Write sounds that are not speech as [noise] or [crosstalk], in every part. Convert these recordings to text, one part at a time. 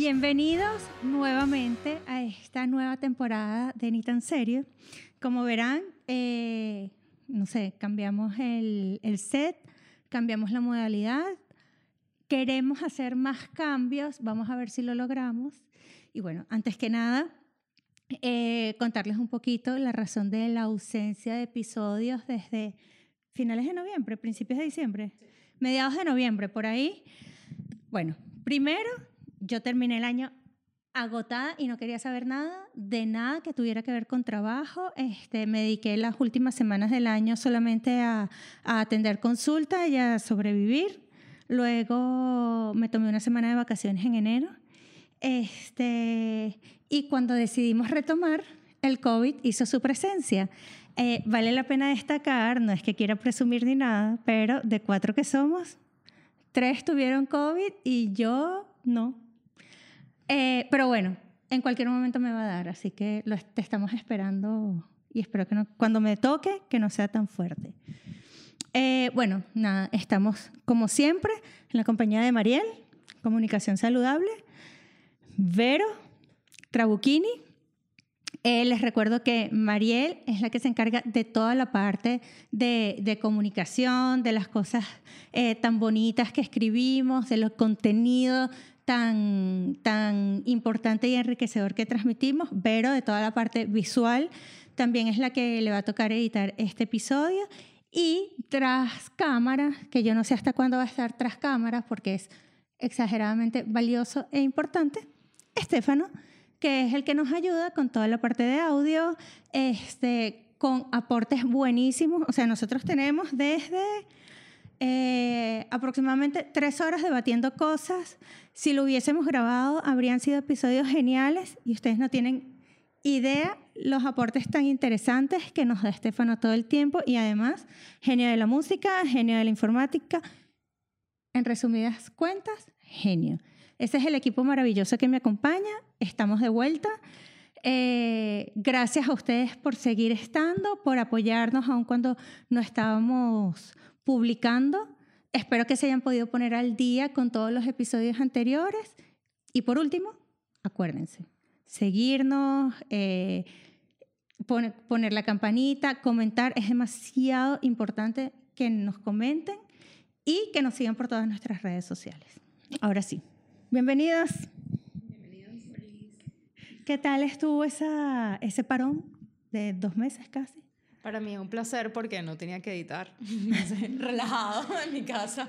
Bienvenidos nuevamente a esta nueva temporada de Ni tan serio. Como verán, eh, no sé, cambiamos el, el set, cambiamos la modalidad, queremos hacer más cambios, vamos a ver si lo logramos. Y bueno, antes que nada, eh, contarles un poquito la razón de la ausencia de episodios desde finales de noviembre, principios de diciembre, mediados de noviembre, por ahí. Bueno, primero, yo terminé el año agotada y no quería saber nada de nada que tuviera que ver con trabajo. Este, me dediqué las últimas semanas del año solamente a, a atender consultas y a sobrevivir. Luego me tomé una semana de vacaciones en enero. Este, y cuando decidimos retomar, el COVID hizo su presencia. Eh, vale la pena destacar, no es que quiera presumir ni nada, pero de cuatro que somos, tres tuvieron COVID y yo no. Eh, pero bueno, en cualquier momento me va a dar, así que lo te estamos esperando y espero que no, cuando me toque que no sea tan fuerte. Eh, bueno, nada, estamos como siempre en la compañía de Mariel, Comunicación Saludable, Vero, Trabuchini. Eh, les recuerdo que Mariel es la que se encarga de toda la parte de, de comunicación, de las cosas eh, tan bonitas que escribimos, de los contenidos tan, tan importante y enriquecedor que transmitimos. Vero, de toda la parte visual, también es la que le va a tocar editar este episodio. Y tras cámaras, que yo no sé hasta cuándo va a estar tras cámaras porque es exageradamente valioso e importante, Estefano, que es el que nos ayuda con toda la parte de audio, este, con aportes buenísimos. O sea, nosotros tenemos desde eh, aproximadamente tres horas debatiendo cosas. Si lo hubiésemos grabado, habrían sido episodios geniales y ustedes no tienen idea los aportes tan interesantes que nos da Estefano todo el tiempo y además genio de la música, genio de la informática. En resumidas cuentas, genio. Ese es el equipo maravilloso que me acompaña. Estamos de vuelta. Eh, gracias a ustedes por seguir estando, por apoyarnos aun cuando no estábamos publicando. Espero que se hayan podido poner al día con todos los episodios anteriores. Y por último, acuérdense, seguirnos, eh, poner, la campanita, comentar. Es demasiado importante que nos comenten y que nos sigan por todas nuestras redes sociales. Ahora sí. Bienvenidos. Bienvenidos. ¿Qué tal estuvo esa, ese parón de dos meses casi? Para mí es un placer porque no tenía que editar. [laughs] Relajado [laughs] en mi casa,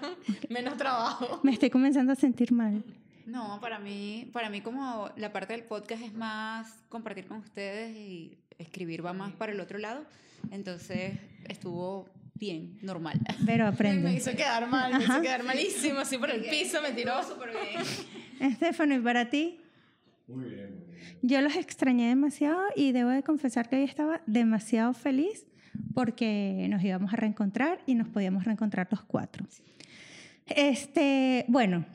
menos trabajo. Me estoy comenzando a sentir mal. No, para mí, para mí como la parte del podcast es más compartir con ustedes y escribir va más para el otro lado. Entonces estuvo bien, normal. Pero Me aprende. hizo quedar mal, me hizo quedar malísimo, así por el piso, me tiró. súper bien. Estefano, ¿y para ti? Muy bien, muy bien. Yo los extrañé demasiado y debo de confesar que hoy estaba demasiado feliz porque nos íbamos a reencontrar y nos podíamos reencontrar los cuatro. Este, bueno,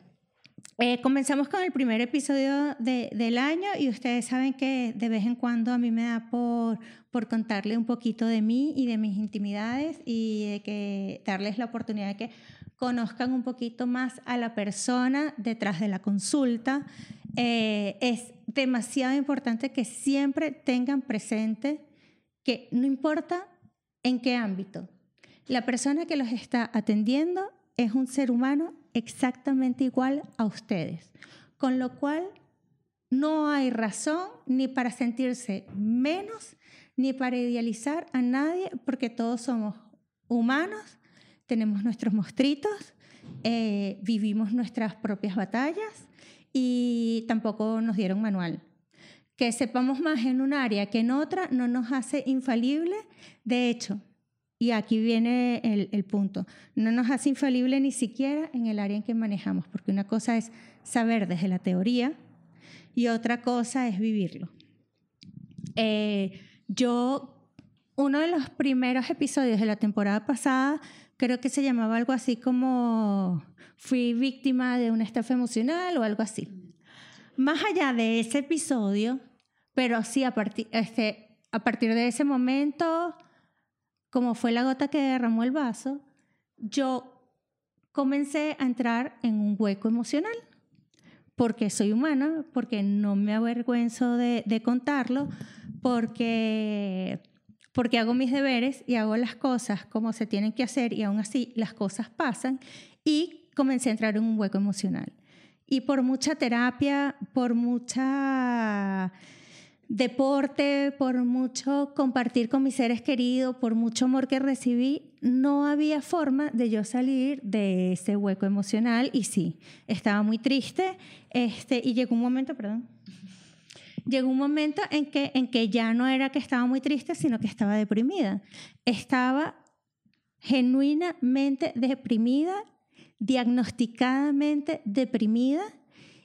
eh, comenzamos con el primer episodio de- del año y ustedes saben que de vez en cuando a mí me da por, por contarle un poquito de mí y de mis intimidades y de que darles la oportunidad de que conozcan un poquito más a la persona detrás de la consulta. Eh, es demasiado importante que siempre tengan presente que no importa en qué ámbito, la persona que los está atendiendo es un ser humano exactamente igual a ustedes, con lo cual no hay razón ni para sentirse menos ni para idealizar a nadie, porque todos somos humanos, tenemos nuestros monstruitos, eh, vivimos nuestras propias batallas y tampoco nos dieron manual. Que sepamos más en un área que en otra no nos hace infalible. De hecho, y aquí viene el, el punto, no nos hace infalible ni siquiera en el área en que manejamos, porque una cosa es saber desde la teoría y otra cosa es vivirlo. Eh, yo, uno de los primeros episodios de la temporada pasada, creo que se llamaba algo así como fui víctima de una estafa emocional o algo así. Más allá de ese episodio, pero sí a, partir este, a partir de ese momento, como fue la gota que derramó el vaso, yo comencé a entrar en un hueco emocional porque soy humana, porque no me avergüenzo de, de contarlo, porque, porque hago mis deberes y hago las cosas como se tienen que hacer y aún así las cosas pasan y comencé a entrar en un hueco emocional. Y por mucha terapia, por mucha deporte, por mucho compartir con mis seres queridos, por mucho amor que recibí, no había forma de yo salir de ese hueco emocional y sí, estaba muy triste este, y llegó un momento, perdón, llegó un momento en que, en que ya no era que estaba muy triste, sino que estaba deprimida. Estaba genuinamente deprimida, diagnosticadamente deprimida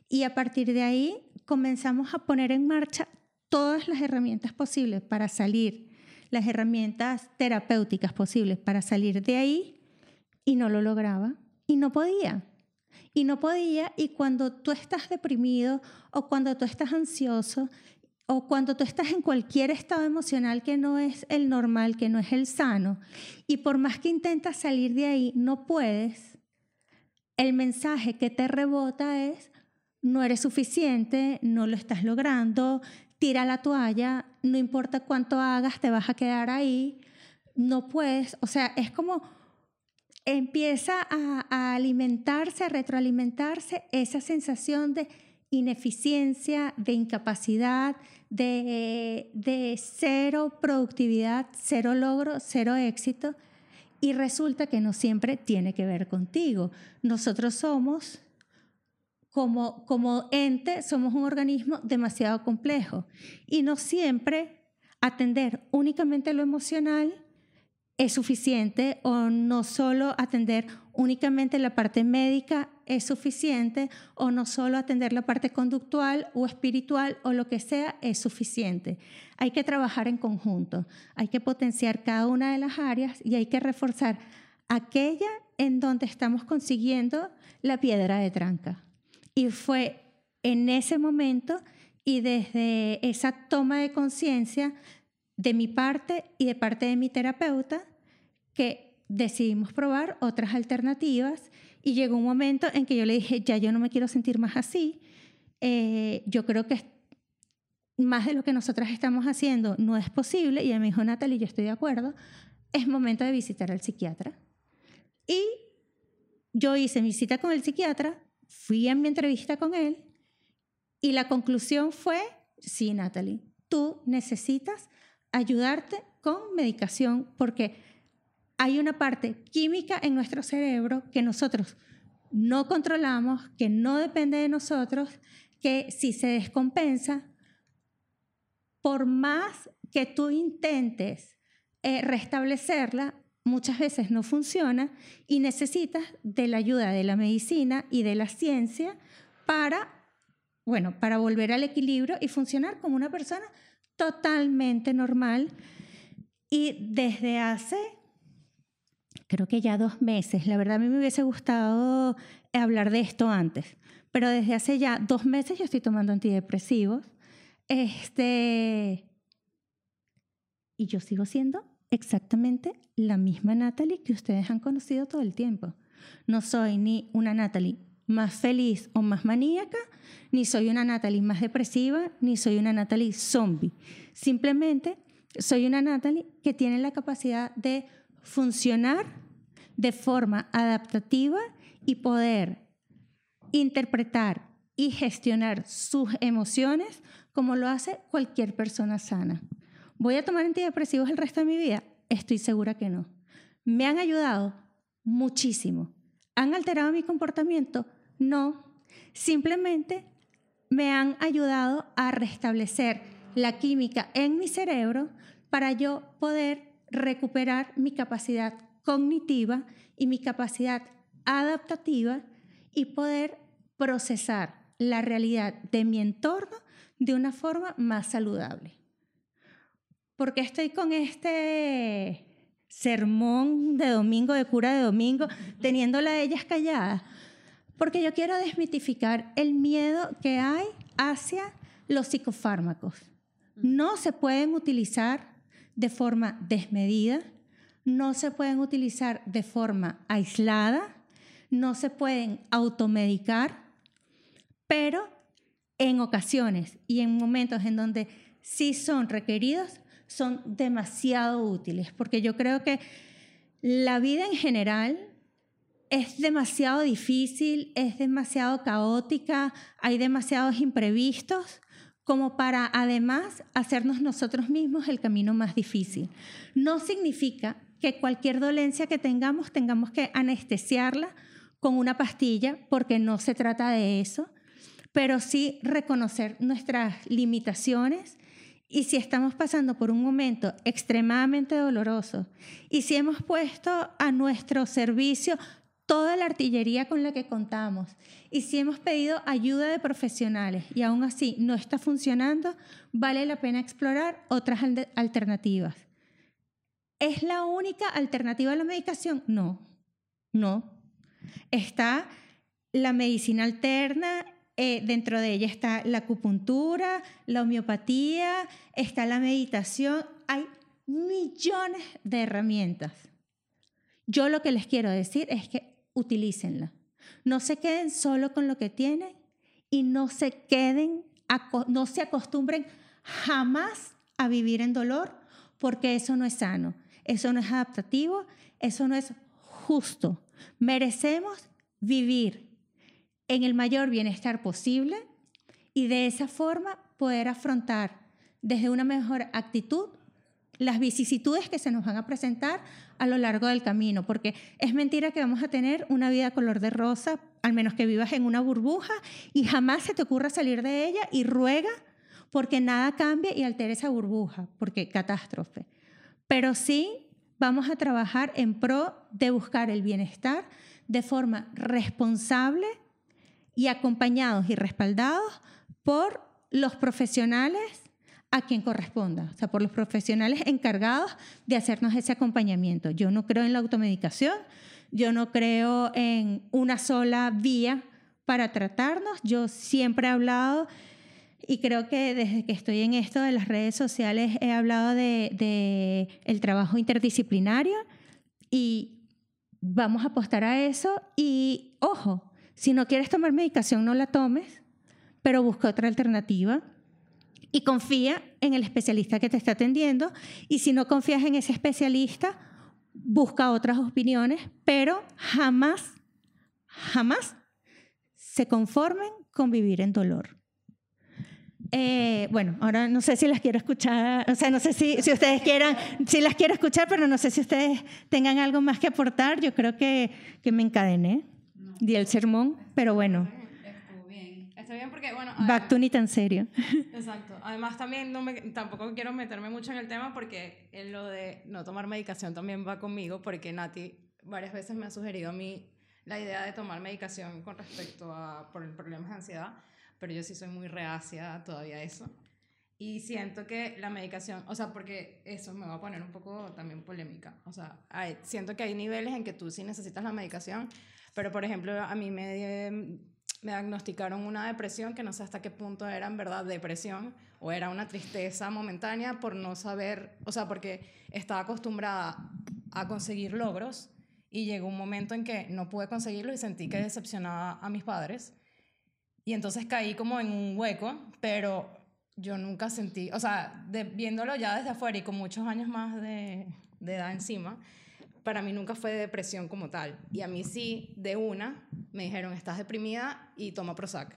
y a partir de ahí comenzamos a poner en marcha todas las herramientas posibles para salir, las herramientas terapéuticas posibles para salir de ahí y no lo lograba y no podía. Y no podía y cuando tú estás deprimido o cuando tú estás ansioso o cuando tú estás en cualquier estado emocional que no es el normal, que no es el sano, y por más que intentas salir de ahí, no puedes, el mensaje que te rebota es, no eres suficiente, no lo estás logrando, tira la toalla, no importa cuánto hagas, te vas a quedar ahí, no puedes, o sea, es como empieza a, alimentarse, a retroalimentarse esa sensación de ineficiencia, de incapacidad, de, de cero productividad, cero logro, cero éxito. Y resulta que no siempre tiene que ver contigo. Nosotros somos como, como ente somos un organismo demasiado complejo y no siempre atender únicamente lo emocional es suficiente o no solo atender únicamente la parte médica es suficiente o no solo atender la parte conductual o espiritual o lo que sea es suficiente. Hay que trabajar en conjunto, hay que potenciar cada una de las áreas y hay que reforzar aquella en donde estamos consiguiendo la piedra de tranca. Y fue en ese momento y desde esa toma de conciencia de mi parte y de parte de mi terapeuta que decidimos probar otras alternativas y llegó un momento en que yo le dije, ya yo no me quiero sentir más así, eh, yo creo que más de lo que nosotras estamos haciendo no es posible y me dijo, Natalie, yo estoy de acuerdo, es momento de visitar al psiquiatra. Y yo hice mi cita con el psiquiatra, fui a mi entrevista con él y la conclusión fue, sí, Natalie, tú necesitas ayudarte con medicación porque hay una parte química en nuestro cerebro que nosotros no controlamos, que no depende de nosotros, que si se descompensa, por más que tú intentes eh, restablecerla, muchas veces no funciona y necesitas de la ayuda de la medicina y de la ciencia para, bueno, para volver al equilibrio y funcionar como una persona totalmente normal. Y desde hace, creo que ya dos meses, la verdad a mí me hubiese gustado hablar de esto antes, pero desde hace ya dos meses yo estoy tomando antidepresivos. Este, y yo sigo siendo exactamente la misma Natalie que ustedes han conocido todo el tiempo. No soy ni una Natalie más feliz o más maníaca, ni soy una Natalie más depresiva, ni soy una Natalie zombie. Simplemente soy una Natalie que tiene la capacidad de funcionar de forma adaptativa y poder interpretar y gestionar sus emociones como lo hace cualquier persona sana. ¿Voy a tomar antidepresivos el resto de mi vida? Estoy segura que no. ¿Me han ayudado? Muchísimo. ¿Han alterado mi comportamiento? No. Simplemente me han ayudado a restablecer la química en mi cerebro para yo poder recuperar mi capacidad cognitiva y mi capacidad adaptativa y poder procesar la realidad de mi entorno de una forma más saludable. ¿Por qué estoy con este sermón de domingo, de cura de domingo, teniéndola a ellas calladas? Porque yo quiero desmitificar el miedo que hay hacia los psicofármacos. No se pueden utilizar de forma desmedida, no se pueden utilizar de forma aislada, no se pueden automedicar, pero en ocasiones y en momentos en donde sí son requeridos, son demasiado útiles, porque yo creo que la vida en general es demasiado difícil, es demasiado caótica, hay demasiados imprevistos como para además hacernos nosotros mismos el camino más difícil. No significa que cualquier dolencia que tengamos tengamos que anestesiarla con una pastilla, porque no se trata de eso, pero sí reconocer nuestras limitaciones y si estamos pasando por un momento extremadamente doloroso y si hemos puesto a nuestro servicio toda la artillería con la que contamos y si hemos pedido ayuda de profesionales y aún así no está funcionando, vale la pena explorar otras alternativas. ¿Es la única alternativa a la medicación? No, no. Está la medicina alterna, eh, dentro de ella está la acupuntura, la homeopatía, está la meditación. Hay millones de herramientas. Yo lo que les quiero decir es que utilícenla. No se queden solo con lo que tienen y no se queden, no se acostumbren jamás a vivir en dolor porque eso no es sano, eso no es adaptativo, eso no es justo. Merecemos vivir en el mayor bienestar posible y de esa forma poder afrontar desde una mejor actitud las vicisitudes que se nos van a presentar a lo largo del camino, porque es mentira que vamos a tener una vida color de rosa, al menos que vivas en una burbuja y jamás se te ocurra salir de ella y ruega porque nada cambie y altere esa burbuja, porque catástrofe. Pero sí vamos a trabajar en pro de buscar el bienestar de forma responsable y acompañados y respaldados por los profesionales a quien corresponda, o sea, por los profesionales encargados de hacernos ese acompañamiento. Yo no creo en la automedicación, yo no creo en una sola vía para tratarnos. Yo siempre he hablado y creo que desde que estoy en esto de las redes sociales he hablado de, el trabajo interdisciplinario y vamos a apostar a eso y ojo, si no quieres tomar medicación no la tomes, pero busca otra alternativa y confía en el especialista que te está atendiendo. Y si no confías en ese especialista, busca otras opiniones, pero jamás, jamás se conformen con vivir en dolor. Eh, bueno, ahora no sé si las quiero escuchar, o sea, no sé si, si ustedes quieran, si las quiero escuchar, pero no sé si ustedes tengan algo más que aportar. Yo creo que, que me encadené, di el sermón, pero bueno bien porque, bueno... Back to tan serio. [laughs] Exacto. Además, también no me, tampoco quiero meterme mucho en el tema porque en lo de no tomar medicación también va conmigo porque Nati varias veces me ha sugerido a mí la idea de tomar medicación con respecto a por problemas de ansiedad, pero yo sí soy muy reacia todavía a eso. Y siento que la medicación, o sea, porque eso me va a poner un poco también polémica. O sea, siento que hay niveles en que tú sí necesitas la medicación, pero por ejemplo, a mí me me diagnosticaron una depresión que no sé hasta qué punto era en verdad depresión o era una tristeza momentánea por no saber, o sea, porque estaba acostumbrada a conseguir logros y llegó un momento en que no pude conseguirlo y sentí que decepcionaba a mis padres. Y entonces caí como en un hueco, pero yo nunca sentí, o sea, viéndolo ya desde afuera y con muchos años más de, de edad encima, para mí nunca fue depresión como tal. Y a mí sí, de una, me dijeron, estás deprimida y toma Prozac.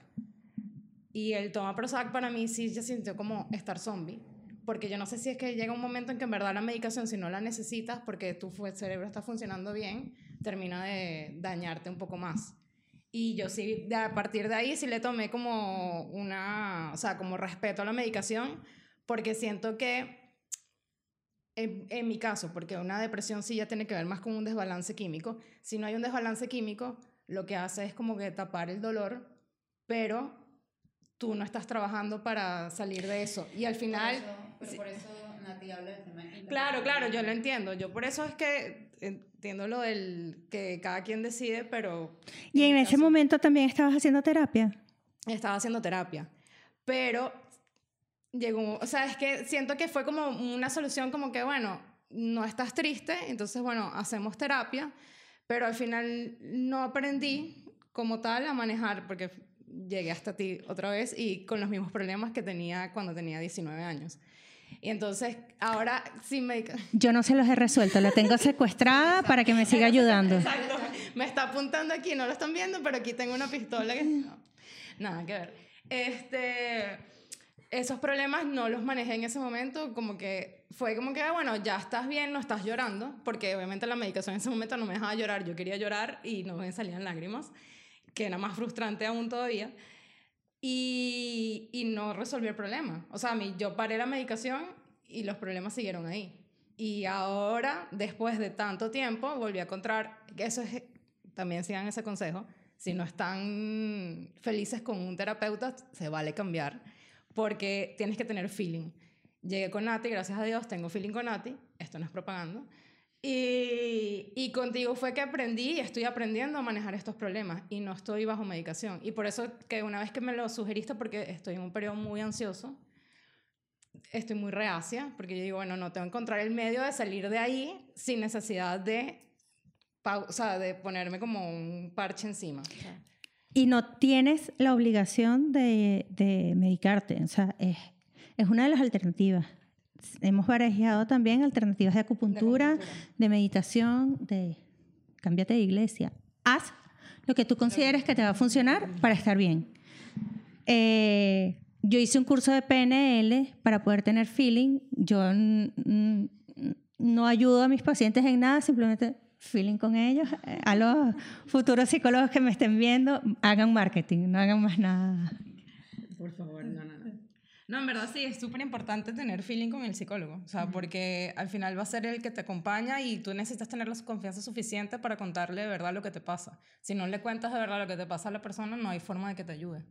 Y el toma Prozac para mí sí se sintió como estar zombie. Porque yo no sé si es que llega un momento en que en verdad la medicación, si no la necesitas, porque tu cerebro está funcionando bien, termina de dañarte un poco más. Y yo sí, a partir de ahí sí le tomé como una, o sea, como respeto a la medicación, porque siento que en, mi caso, porque una depresión sí ya tiene que ver más con un desbalance químico. Si no hay un desbalance químico, lo que hace es como que tapar el dolor, pero tú no estás trabajando para salir de eso. Y al final... pero por eso Nati habla del tema Claro, claro, yo lo entiendo. Yo por eso es que entiendo lo del que cada quien decide, pero... ¿Y en, ese momento también estabas haciendo terapia? Estaba haciendo terapia, pero llegó, o sea, es que siento que fue como una solución como que, bueno, no estás triste, entonces, bueno, hacemos terapia, pero al final no aprendí como tal a manejar, porque llegué hasta ti otra vez y con los mismos problemas que tenía cuando tenía 19 años. Y entonces, ahora sí me... [laughs] Yo no se los he resuelto, la tengo secuestrada para que me siga ayudando. Exacto. Me está apuntando aquí, no lo están viendo, pero aquí tengo una pistola que... no, nada que ver. Este, esos problemas no los manejé en ese momento, como que fue como que, ah, bueno, ya estás bien, no estás llorando, porque obviamente la medicación en ese momento no me dejaba llorar, yo quería llorar y no me salían lágrimas, que era más frustrante aún todavía. Y, y no resolví el problema. O sea, a mí, yo paré la medicación y los problemas siguieron ahí. Y ahora, después de tanto tiempo, volví a encontrar, que eso es, también sigan ese consejo, si no están felices con un terapeuta, se vale cambiar, porque tienes que tener feeling. Llegué con Nati, gracias a Dios, tengo feeling con Nati, esto no es propaganda. Y, contigo fue que aprendí y estoy aprendiendo a manejar estos problemas y no estoy bajo medicación. Y por eso que una vez que me lo sugeriste, porque estoy en un periodo muy ansioso, estoy muy reacia, porque yo digo, bueno, no tengo que encontrar el medio de salir de ahí sin necesidad de, o sea, de ponerme como un parche encima. Y no tienes la obligación de, de medicarte, o sea, es, es una de las alternativas. Hemos barajado también alternativas de acupuntura, de, acupuntura. meditación, de cámbiate de iglesia. Haz lo que tú consideres que te va a funcionar para estar bien. Eh, yo hice un curso de PNL para poder tener feeling. Yo no ayudo a mis pacientes en nada, simplemente feeling con ellos. Eh, A los futuros psicólogos que me estén viendo, hagan marketing, no hagan más nada. Por favor, no, no, no. No, en verdad sí, es súper importante tener feeling con el psicólogo, o sea, porque al final va a ser el que te acompaña y tú necesitas tener la confianza suficiente para contarle de verdad lo que te pasa. Si no le cuentas de verdad lo que te pasa a la persona, no hay forma de que te ayude.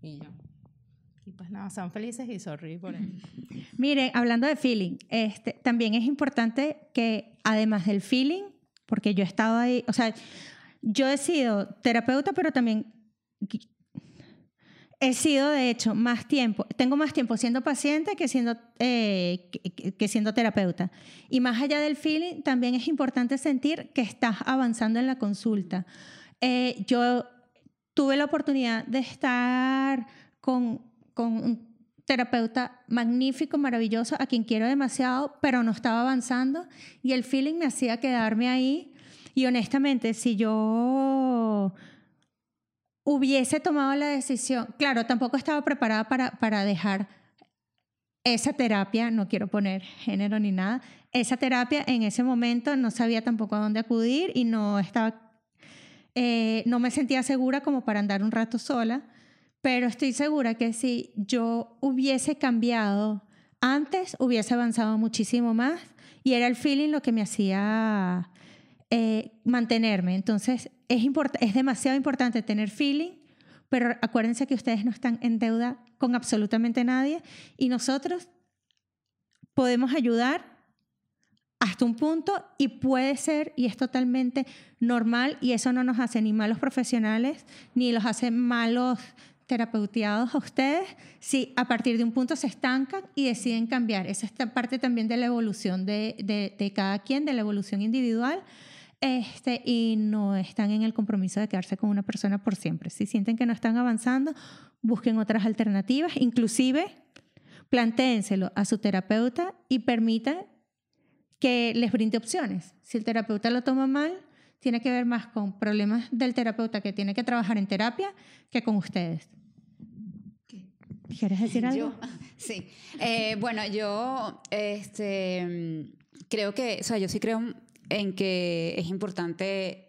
Y ya. Y pues nada, sean felices y sorry por eso. Miren, hablando de feeling, este, también es importante que además del feeling, porque yo he estado ahí, o sea, yo he sido terapeuta, pero también he sido, de hecho, más tiempo, tengo más tiempo siendo paciente que siendo, eh, que, siendo terapeuta. Y más allá del feeling, también es importante sentir que estás avanzando en la consulta. Eh, yo tuve la oportunidad de estar con, con terapeuta magnífico, maravilloso, a quien quiero demasiado, pero no estaba avanzando y el feeling me hacía quedarme ahí. Y honestamente, si yo hubiese tomado la decisión, claro, tampoco estaba preparada para, para dejar esa terapia, no quiero poner género ni nada, esa terapia en ese momento no sabía tampoco a dónde acudir y no estaba, eh, no me sentía segura como para andar un rato sola, pero estoy segura que si yo hubiese cambiado antes, hubiese avanzado muchísimo más y era el feeling lo que me hacía eh, mantenerme. Entonces, es, es demasiado importante tener feeling, pero acuérdense que ustedes no están en deuda con absolutamente nadie y nosotros podemos ayudar hasta un punto y puede ser y es totalmente normal y eso no nos hace ni malos profesionales ni los hace malos terapeuteados a ustedes si a partir de un punto se estancan y deciden cambiar. Esa es parte también de la evolución de, de, de cada quien, de la evolución individual. Este, y no están en el compromiso de quedarse con una persona por siempre. Si sienten que no están avanzando, busquen otras alternativas, inclusive plantéenselo a su terapeuta y permitan que les brinde opciones. Si el terapeuta lo toma mal, tiene que ver más con problemas del terapeuta que tiene que trabajar en terapia que con ustedes. ¿Quieres [laughs] decir algo? Yo, [laughs] sí. Eh, bueno, yo este, creo que, o sea, yo sí creo en que es importante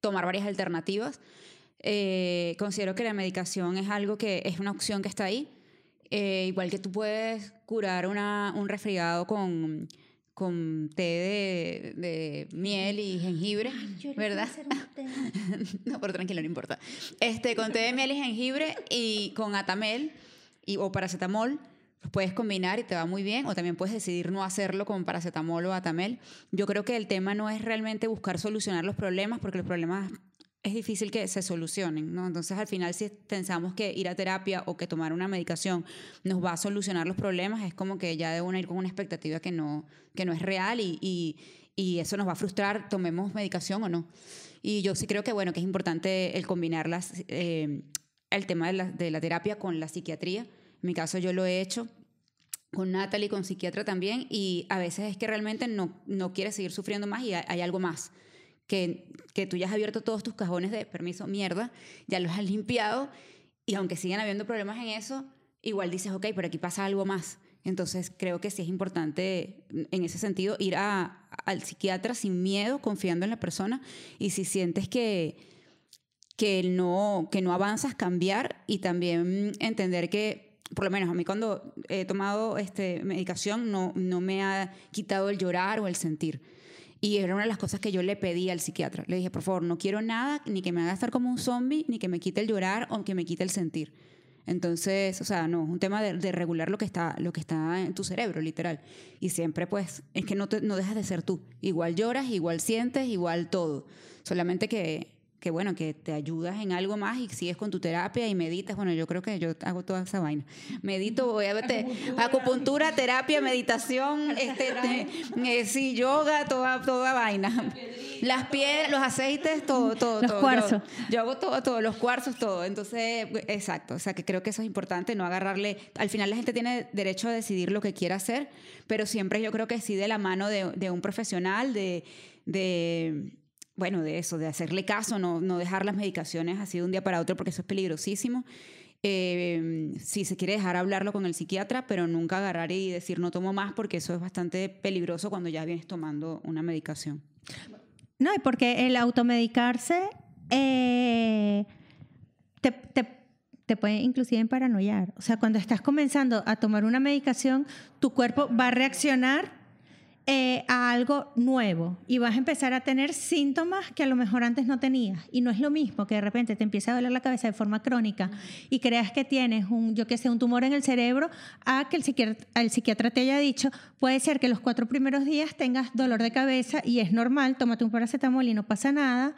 tomar varias alternativas. Eh, considero que la medicación es algo que es una opción que está ahí. Eh, igual que tú puedes curar una, un resfriado con, con té de, de miel y jengibre, ¿verdad? [laughs] no, pero tranquilo, no importa. Este, con té de miel y jengibre y con atamel y, o paracetamol, los puedes combinar y te va muy bien, o también puedes decidir no hacerlo con paracetamol o atamel. Yo creo que el tema no es realmente buscar solucionar los problemas, porque los problemas es difícil que se solucionen. Entonces, al final, si pensamos que ir a terapia o que tomar una medicación nos va a solucionar los problemas, es como que ya de una ir con una expectativa que no, que no es real y, y, eso nos va a frustrar, tomemos medicación o no. Y yo sí creo que, bueno, que es importante el combinarlas. Eh, el tema de la, de la terapia con la psiquiatría. En mi caso yo lo he hecho con Natalie, con psiquiatra también, y a veces es que realmente no, no quieres seguir sufriendo más y hay, algo más. Que, que tú ya has abierto todos tus cajones de permiso, mierda, ya los has limpiado, y aunque sigan habiendo problemas en eso, igual dices, ok, pero aquí pasa algo más. Entonces creo que sí es importante en ese sentido ir a, al psiquiatra sin miedo, confiando en la persona, y si sientes que, que, no, que no avanzas, cambiar y también entender que por lo menos a mí cuando he tomado este, medicación no, no me ha quitado el llorar o el sentir. Y era una de las cosas que yo le pedí al psiquiatra. Le dije, por favor, no quiero nada, ni que me haga estar como un zombie, ni que me quite el llorar o que me quite el sentir. Entonces, o sea, no, es un tema de, de regular lo que, está, lo que está en tu cerebro, literal. Y siempre, pues, es que no, te, no dejas de ser tú. Igual lloras, igual sientes, igual todo. Solamente que que bueno, que te ayudas en algo más y sigues con tu terapia y meditas. Bueno, yo creo que yo hago toda esa vaina. Medito, voy a verte, acupuntura, terapia, meditación, [laughs] este, eh, sí, yoga, toda, toda vaina. Las piedras, los aceites, todo, todo. Los todo. cuarzos. Yo, yo hago todo, todo, los cuarzos, todo. Entonces, exacto. O sea, que creo que eso es importante, no agarrarle. Al final, la gente tiene derecho a decidir lo que quiera hacer, pero siempre yo creo que sí de la mano de, de un profesional, de. de bueno, de eso, de hacerle caso, no, no dejar las medicaciones así de un día para otro porque eso es peligrosísimo. Eh, si se quiere dejar hablarlo con el psiquiatra, pero nunca agarrar y decir no tomo más porque eso es bastante peligroso cuando ya vienes tomando una medicación. No, y porque el automedicarse eh, te, te, te puede inclusive paranoiar. O sea, cuando estás comenzando a tomar una medicación, tu cuerpo va a reaccionar eh, a algo nuevo y vas a empezar a tener síntomas que a lo mejor antes no tenías. Y no es lo mismo que de repente te empieza a doler la cabeza de forma crónica y creas que tienes un, yo que sé, un tumor en el cerebro, a que el psiquiatra, el psiquiatra te haya dicho, puede ser que los cuatro primeros días tengas dolor de cabeza y es normal, tómate un paracetamol y no pasa nada.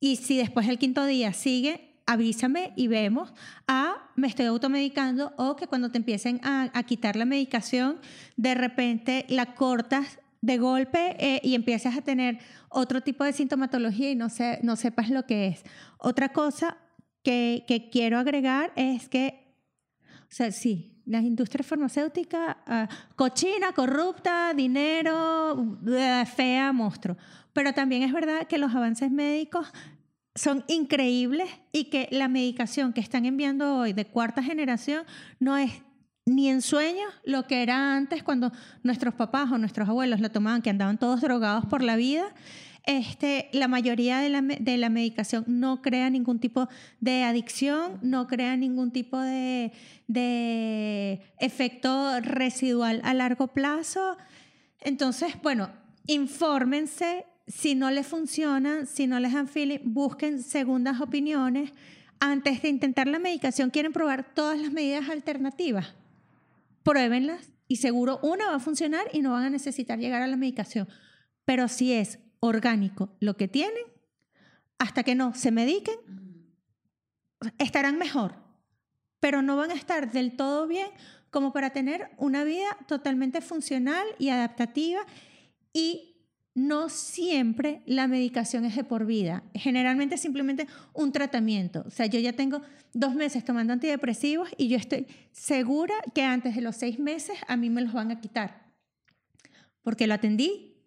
Y si después del quinto día sigue, avísame y vemos a me estoy automedicando o que cuando te empiecen a, a quitar la medicación, de repente la cortas de golpe eh, y empiezas a tener otro tipo de sintomatología y no, sé, no sepas lo que es. Otra cosa que, que quiero agregar es que, o sea, sí, la industria farmacéutica, uh, cochina, corrupta, dinero, fea, monstruo. Pero también es verdad que los avances médicos son increíbles y que la medicación que están enviando hoy de cuarta generación no es ni en sueños lo que era antes cuando nuestros papás o nuestros abuelos lo tomaban, que andaban todos drogados por la vida. Este, la mayoría de la, de la medicación no crea ningún tipo de adicción, no crea ningún tipo de, de efecto residual a largo plazo. Entonces, bueno, infórmense, si no les funciona, si no les dan feeling, busquen segundas opiniones. Antes de intentar la medicación, quieren probar todas las medidas alternativas pruébenlas y seguro una va a funcionar y no van a necesitar llegar a la medicación. Pero si es orgánico lo que tienen, hasta que no se mediquen, estarán mejor, pero no van a estar del todo bien como para tener una vida totalmente funcional y adaptativa y no siempre la medicación es de por vida. Generalmente es simplemente un tratamiento. O sea, yo ya tengo dos meses tomando antidepresivos y yo estoy segura que antes de los seis meses a mí me los van a quitar. Porque lo atendí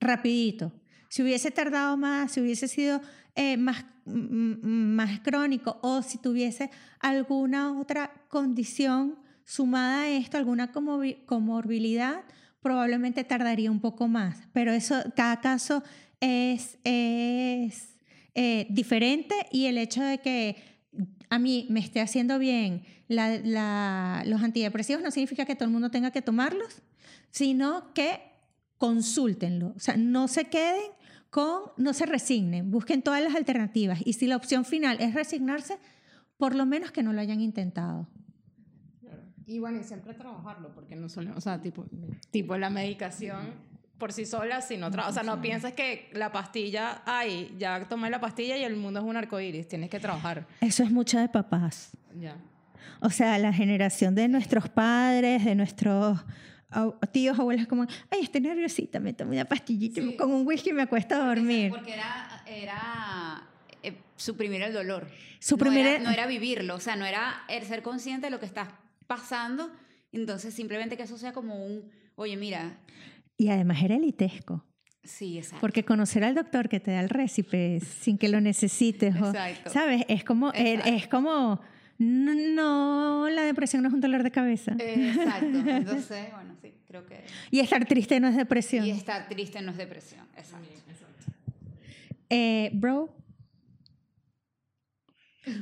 rapidito. Si hubiese tardado más, si hubiese sido eh, más, más crónico o si tuviese alguna otra condición sumada a esto, alguna comorbilidad, probablemente tardaría un poco más, pero eso, cada caso es, es eh, diferente y el hecho de que a mí me esté haciendo bien la, la, los antidepresivos no significa que todo el mundo tenga que tomarlos, sino que consúltenlo, o sea, no se queden con, no se resignen, busquen todas las alternativas y si la opción final es resignarse, por lo menos que no lo hayan intentado. Y bueno, y siempre trabajarlo, porque no solo, o sea, tipo, tipo la medicación por sí sola, si no o sea, no piensas que la pastilla, ay, ya tomé la pastilla y el mundo es un arcoíris, tienes que trabajar. Eso es mucho de papás. Ya. O sea, la generación de nuestros padres, de nuestros tíos, abuelos, como, ay, estoy nerviosita, me tomo una pastillita Sí. con un whisky y me acuesto a dormir. Porque era, era eh, suprimir el dolor. Suprimir no, era, el- no era vivirlo, o sea, no era el ser consciente de lo que estás pasando, entonces simplemente que eso sea como un, oye, mira, Y además era elitesco. sí, exacto. Porque conocer al doctor que te da el récipe sin que lo necesites, o- Exacto. ¿sabes? Es como, es, Exacto. es como, no, no, la depresión no es un dolor de cabeza. Exacto, [laughs] entonces, bueno, sí, creo que... y estar triste no es depresión. Y estar triste no es depresión, exacto. Eh, bro.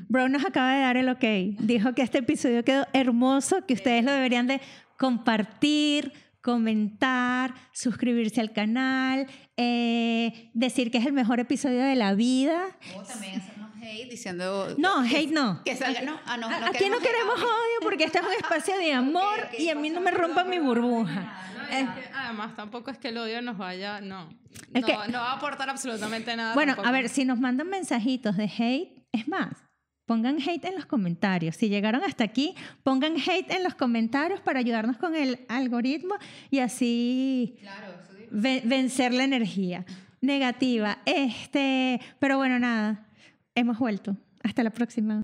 Bro nos acaba de dar el ok. Dijo que este episodio quedó hermoso, que ustedes lo deberían de compartir, comentar, suscribirse al canal, eh, decir que es el mejor episodio de la vida. O también hacernos hate diciendo... No, que- hate no. Que salga, no, ah, no, A- no Aquí no queremos hate. odio porque este es un espacio de [laughs] amor y a mí no me rompan mi burbuja. Es que además tampoco es que el odio nos vaya, no. Es no, que- no va a aportar absolutamente nada. Bueno, tampoco. a ver, si nos mandan mensajitos de hate, es más, pongan hate en los comentarios. Si llegaron hasta aquí, pongan hate en los comentarios para ayudarnos con el algoritmo y así Claro, vencer la energía negativa. Este, pero bueno, nada, hemos vuelto. Hasta la próxima.